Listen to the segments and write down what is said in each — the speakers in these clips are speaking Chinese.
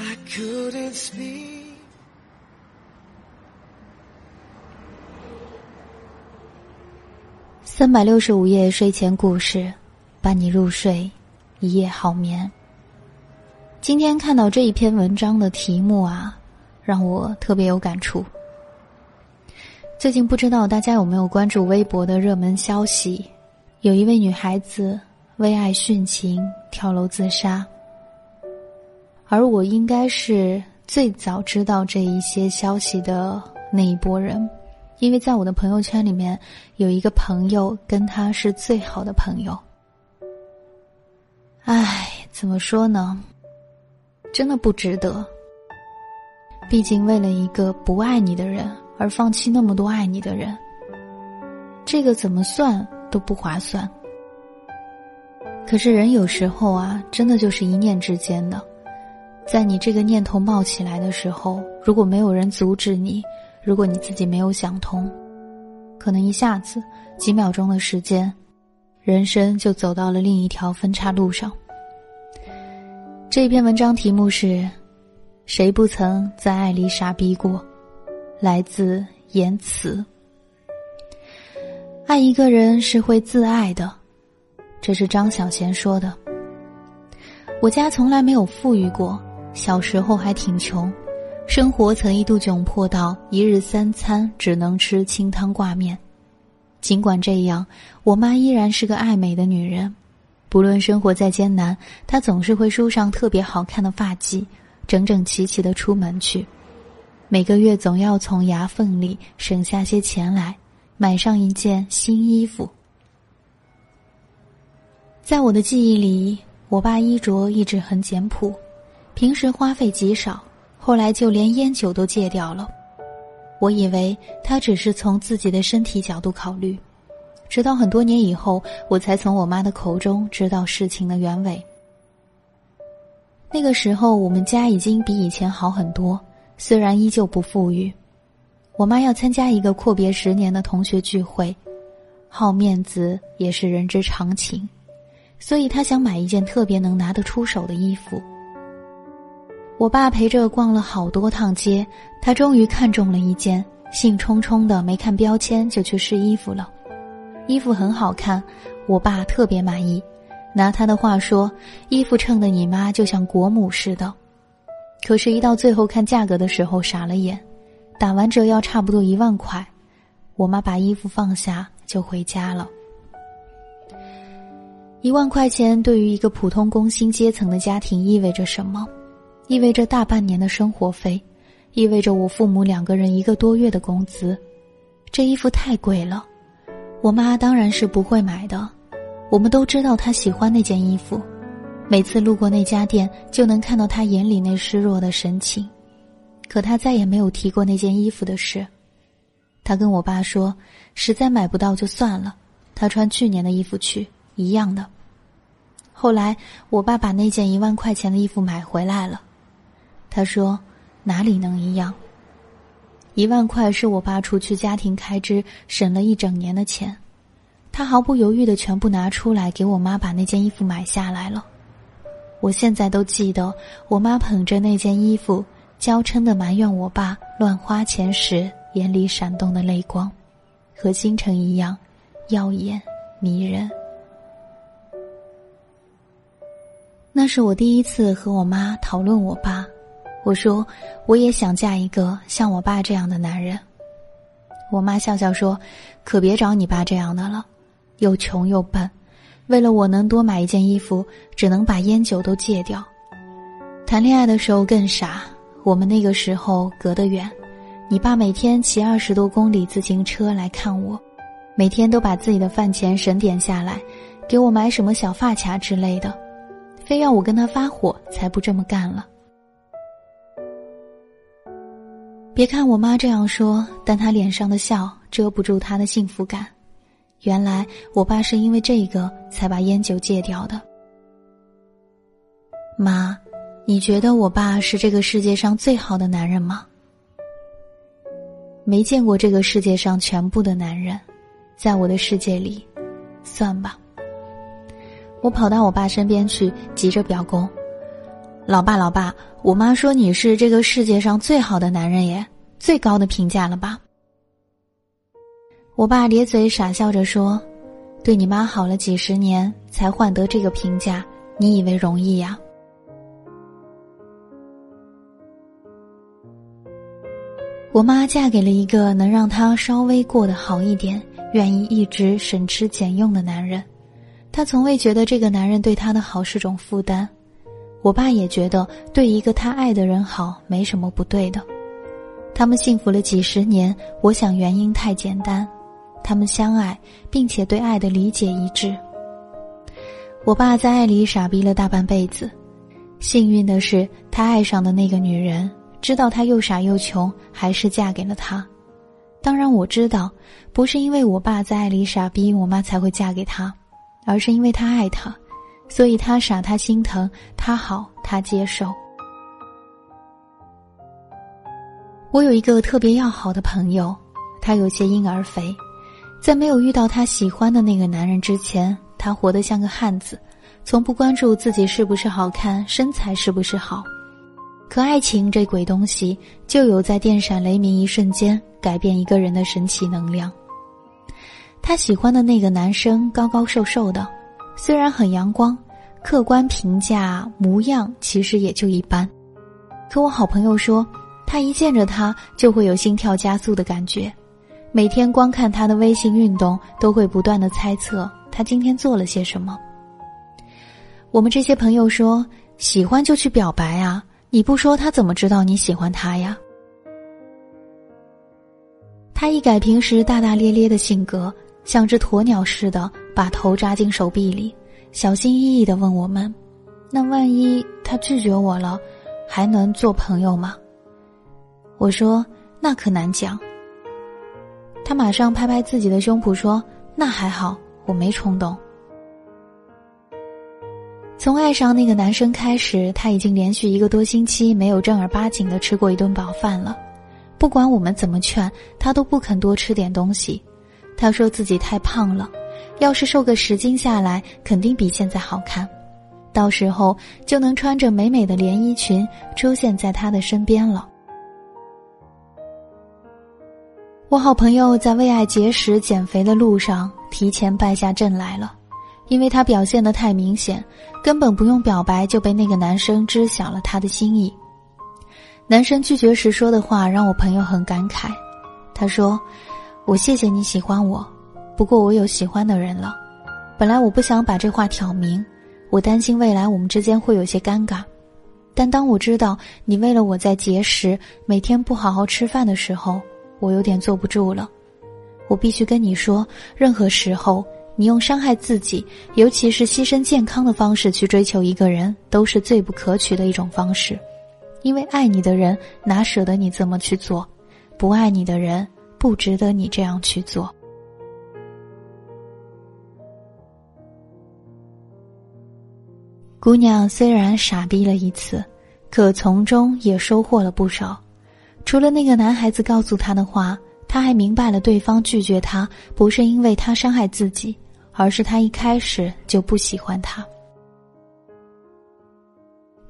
I couldn't see 三百六十五夜睡前故事，伴你入睡，一夜好眠。今天看到这一篇文章的题目啊，让我特别有感触。最近不知道大家有没有关注微博的热门消息，有一位女孩子为爱殉情跳楼自杀，而我应该是最早知道这一些消息的那一波人，因为在我的朋友圈里面有一个朋友跟他是最好的朋友。唉，怎么说呢？真的不值得。毕竟，为了一个不爱你的人而放弃那么多爱你的人，这个怎么算都不划算。可是，人有时候啊，真的就是一念之间的。在你这个念头冒起来的时候，如果没有人阻止你，如果你自己没有想通，可能一下子几秒钟的时间，人生就走到了另一条分岔路上。这篇文章题目是：谁不曾在爱里傻逼过？来自言辞。爱一个人是会自爱的，这是张小娴说的。我家从来没有富裕过，小时候还挺穷，生活曾一度窘迫到一日三餐只能吃清汤挂面。尽管这样，我妈依然是个爱美的女人。不论生活再艰难，她总是会梳上特别好看的发髻，整整齐齐的出门去。每个月总要从牙缝里省下些钱来，买上一件新衣服。在我的记忆里，我爸衣着一直很简朴，平时花费极少，后来就连烟酒都戒掉了。我以为他只是从自己的身体角度考虑。直到很多年以后，我才从我妈的口中知道事情的原委。那个时候，我们家已经比以前好很多，虽然依旧不富裕。我妈要参加一个阔别十年的同学聚会，好面子也是人之常情，所以她想买一件特别能拿得出手的衣服。我爸陪着逛了好多趟街，他终于看中了一件，兴冲冲的没看标签就去试衣服了。衣服很好看，我爸特别满意。拿他的话说，衣服衬的你妈就像国母似的。可是，一到最后看价格的时候，傻了眼。打完折要差不多一万块。我妈把衣服放下就回家了。一万块钱对于一个普通工薪阶层的家庭意味着什么？意味着大半年的生活费，意味着我父母两个人一个多月的工资。这衣服太贵了。我妈当然是不会买的，我们都知道她喜欢那件衣服，每次路过那家店就能看到她眼里那失落的神情，可她再也没有提过那件衣服的事。她跟我爸说，实在买不到就算了，她穿去年的衣服去一样的。后来我爸把那件一万块钱的衣服买回来了，他说哪里能一样。一万块是我爸除去家庭开支省了一整年的钱，他毫不犹豫的全部拿出来给我妈把那件衣服买下来了。我现在都记得我妈捧着那件衣服，娇嗔的埋怨我爸乱花钱时眼里闪动的泪光，和星辰一样耀眼迷人。那是我第一次和我妈讨论我爸。我说：“我也想嫁一个像我爸这样的男人。”我妈笑笑说：“可别找你爸这样的了，又穷又笨，为了我能多买一件衣服，只能把烟酒都戒掉。谈恋爱的时候更傻，我们那个时候隔得远，你爸每天骑二十多公里自行车来看我，每天都把自己的饭钱省点下来，给我买什么小发卡之类的，非要我跟他发火才不这么干了。”别看我妈这样说，但她脸上的笑遮不住她的幸福感。原来我爸是因为这个才把烟酒戒掉的。妈，你觉得我爸是这个世界上最好的男人吗？没见过这个世界上全部的男人，在我的世界里，算吧。我跑到我爸身边去，急着表功。老爸，老爸，我妈说你是这个世界上最好的男人耶，最高的评价了吧？我爸咧嘴傻笑着说：“对你妈好了几十年，才换得这个评价，你以为容易呀？”我妈嫁给了一个能让她稍微过得好一点、愿意一直省吃俭用的男人，她从未觉得这个男人对她的好是种负担。我爸也觉得对一个他爱的人好没什么不对的，他们幸福了几十年，我想原因太简单，他们相爱，并且对爱的理解一致。我爸在爱里傻逼了大半辈子，幸运的是他爱上的那个女人知道他又傻又穷，还是嫁给了他。当然我知道，不是因为我爸在爱里傻逼，我妈才会嫁给他，而是因为他爱他。所以他傻，他心疼；他好，他接受。我有一个特别要好的朋友，他有些婴儿肥，在没有遇到他喜欢的那个男人之前，他活得像个汉子，从不关注自己是不是好看，身材是不是好。可爱情这鬼东西，就有在电闪雷鸣一瞬间改变一个人的神奇能量。他喜欢的那个男生高高瘦瘦的。虽然很阳光，客观评价模样其实也就一般。可我好朋友说，他一见着他就会有心跳加速的感觉，每天光看他的微信运动，都会不断的猜测他今天做了些什么。我们这些朋友说，喜欢就去表白啊，你不说他怎么知道你喜欢他呀？他一改平时大大咧咧的性格。像只鸵鸟似的把头扎进手臂里，小心翼翼的问我们：“那万一他拒绝我了，还能做朋友吗？”我说：“那可难讲。”他马上拍拍自己的胸脯说：“那还好，我没冲动。”从爱上那个男生开始，他已经连续一个多星期没有正儿八经的吃过一顿饱饭了。不管我们怎么劝，他都不肯多吃点东西。他说自己太胖了，要是瘦个十斤下来，肯定比现在好看，到时候就能穿着美美的连衣裙出现在他的身边了。我好朋友在为爱节食减肥的路上提前败下阵来了，因为他表现的太明显，根本不用表白就被那个男生知晓了他的心意。男生拒绝时说的话让我朋友很感慨，他说。我谢谢你喜欢我，不过我有喜欢的人了。本来我不想把这话挑明，我担心未来我们之间会有些尴尬。但当我知道你为了我在节食，每天不好好吃饭的时候，我有点坐不住了。我必须跟你说，任何时候你用伤害自己，尤其是牺牲健康的方式去追求一个人，都是最不可取的一种方式。因为爱你的人哪舍得你这么去做，不爱你的人。不值得你这样去做。姑娘虽然傻逼了一次，可从中也收获了不少。除了那个男孩子告诉她的话，她还明白了对方拒绝她不是因为他伤害自己，而是他一开始就不喜欢她。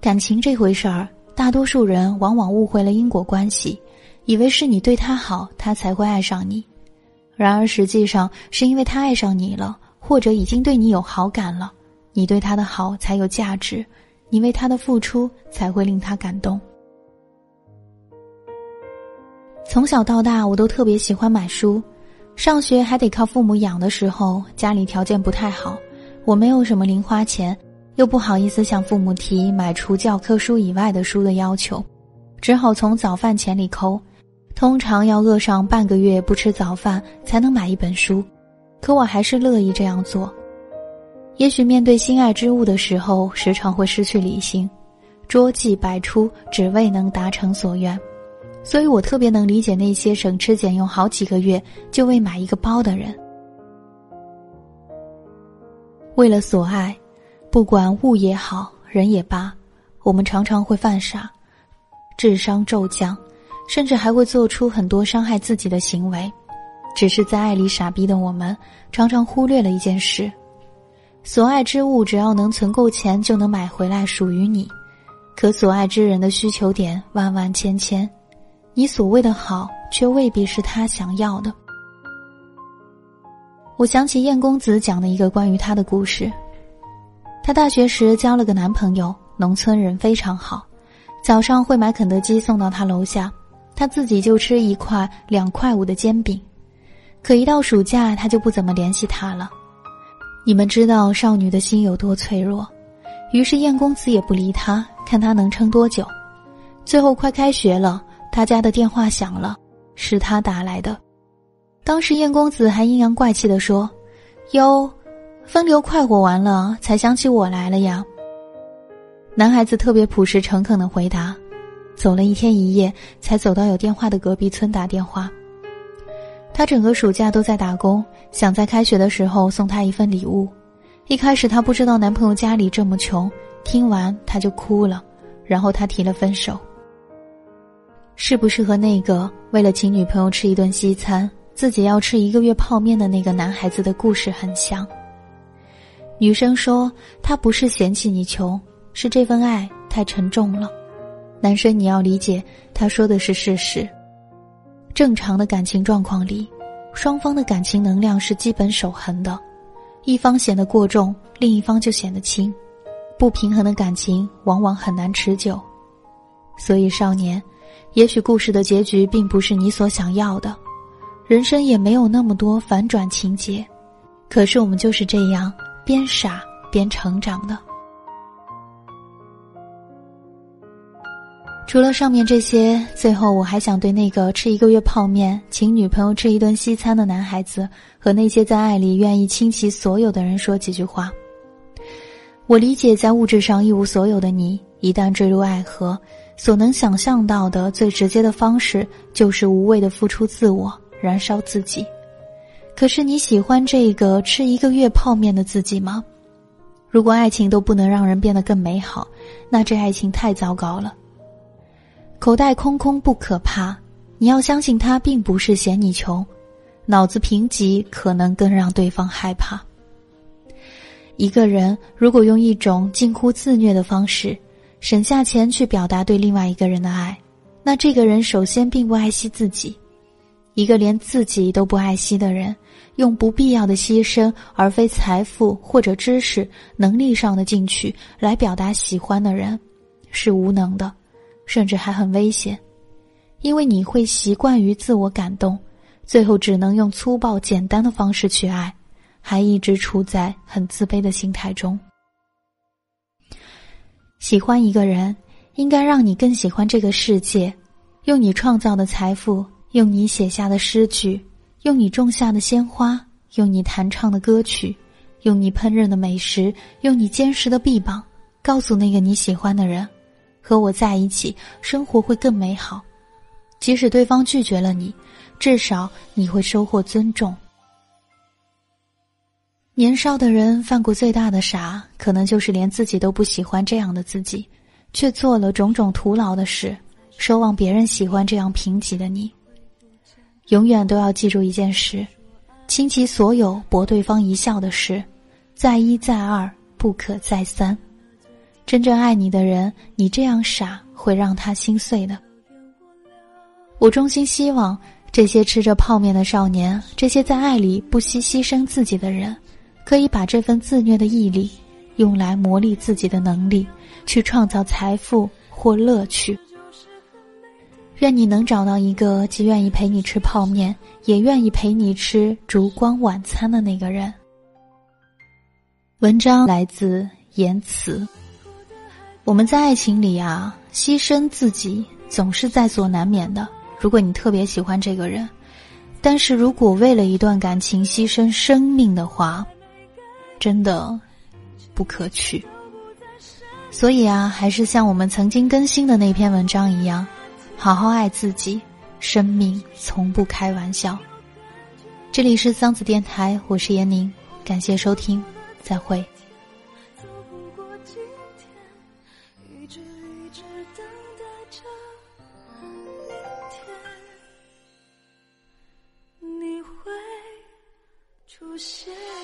感情这回事儿，大多数人往往误会了因果关系。以为是你对他好，他才会爱上你，然而实际上是因为他爱上你了，或者已经对你有好感了，你对他的好才有价值，你为他的付出才会令他感动。从小到大，我都特别喜欢买书。上学还得靠父母养的时候，家里条件不太好，我没有什么零花钱，又不好意思向父母提买除教科书以外的书的要求，只好从早饭钱里抠。通常要饿上半个月不吃早饭才能买一本书，可我还是乐意这样做。也许面对心爱之物的时候，时常会失去理性，捉计百出，只为能达成所愿。所以我特别能理解那些省吃俭用好几个月就为买一个包的人。为了所爱，不管物也好，人也罢，我们常常会犯傻，智商骤降，甚至还会做出很多伤害自己的行为。只是在爱里傻逼的我们，常常忽略了一件事：所爱之物只要能存够钱，就能买回来属于你；可所爱之人的需求点万万千千。你所谓的好，却未必是他想要的。我想起燕公子讲的一个关于他的故事。他大学时交了个男朋友，农村人非常好，早上会买肯德基送到他楼下，他自己就吃一块两块五的煎饼。可一到暑假，他就不怎么联系他了。你们知道少女的心有多脆弱，于是燕公子也不理他，看他能撑多久。最后快开学了。他家的电话响了，是他打来的。当时燕公子还阴阳怪气的说：“哟，风流快活完了才想起我来了呀。”男孩子特别朴实诚恳的回答：“走了一天一夜，才走到有电话的隔壁村打电话。”他整个暑假都在打工，想在开学的时候送他一份礼物。一开始他不知道男朋友家里这么穷，听完他就哭了，然后他提了分手。是不是和那个为了请女朋友吃一顿西餐，自己要吃一个月泡面的那个男孩子的故事很像？女生说他不是嫌弃你穷，是这份爱太沉重了。男生你要理解，他说的是事实。正常的感情状况里，双方的感情能量是基本守恒的，一方显得过重，另一方就显得轻。不平衡的感情往往很难持久，所以少年。也许故事的结局并不是你所想要的，人生也没有那么多反转情节，可是我们就是这样边傻边成长的。除了上面这些，最后我还想对那个吃一个月泡面、请女朋友吃一顿西餐的男孩子，和那些在爱里愿意倾其所有的人说几句话。我理解，在物质上一无所有的你，一旦坠入爱河。所能想象到的最直接的方式，就是无谓的付出自我，燃烧自己。可是你喜欢这个吃一个月泡面的自己吗？如果爱情都不能让人变得更美好，那这爱情太糟糕了。口袋空空不可怕，你要相信他并不是嫌你穷，脑子贫瘠可能更让对方害怕。一个人如果用一种近乎自虐的方式。省下钱去表达对另外一个人的爱，那这个人首先并不爱惜自己。一个连自己都不爱惜的人，用不必要的牺牲而非财富或者知识能力上的进取来表达喜欢的人，是无能的，甚至还很危险。因为你会习惯于自我感动，最后只能用粗暴简单的方式去爱，还一直处在很自卑的心态中。喜欢一个人，应该让你更喜欢这个世界。用你创造的财富，用你写下的诗句，用你种下的鲜花，用你弹唱的歌曲，用你烹饪的美食，用你坚实的臂膀，告诉那个你喜欢的人：和我在一起，生活会更美好。即使对方拒绝了你，至少你会收获尊重。年少的人犯过最大的傻，可能就是连自己都不喜欢这样的自己，却做了种种徒劳的事，奢望别人喜欢这样贫瘠的你。永远都要记住一件事：倾其所有博对方一笑的事，再一再二不可再三。真正爱你的人，你这样傻会让他心碎的。我衷心希望这些吃着泡面的少年，这些在爱里不惜牺牲自己的人。可以把这份自虐的毅力，用来磨砺自己的能力，去创造财富或乐趣。愿你能找到一个既愿意陪你吃泡面，也愿意陪你吃烛光晚餐的那个人。文章来自言辞。我们在爱情里啊，牺牲自己总是在所难免的。如果你特别喜欢这个人，但是如果为了一段感情牺牲生命的话，真的不可取。所以啊，还是像我们曾经更新的那篇文章一样。好好爱自己，生命从不开玩笑。这里是桑子电台，我是闫宁，感谢收听，再会。一直等待着明天你会出现。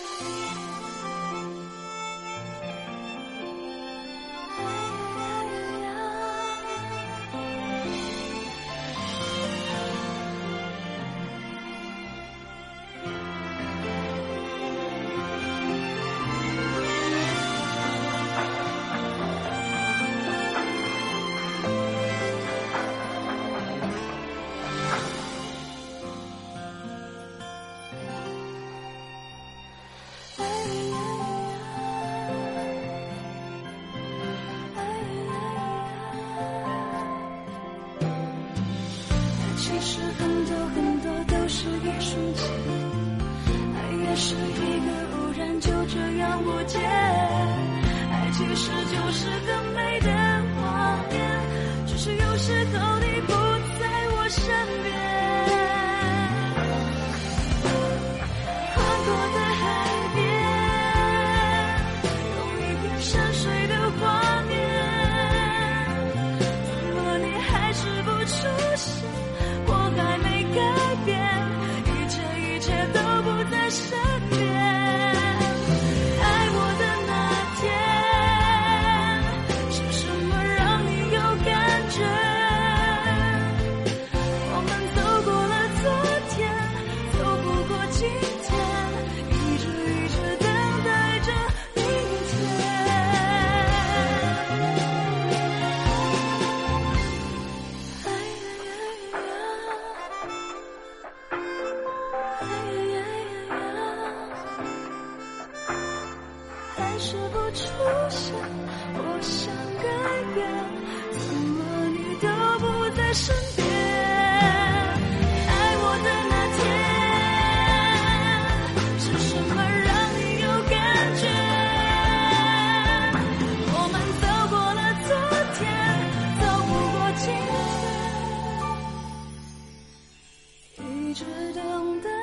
懂得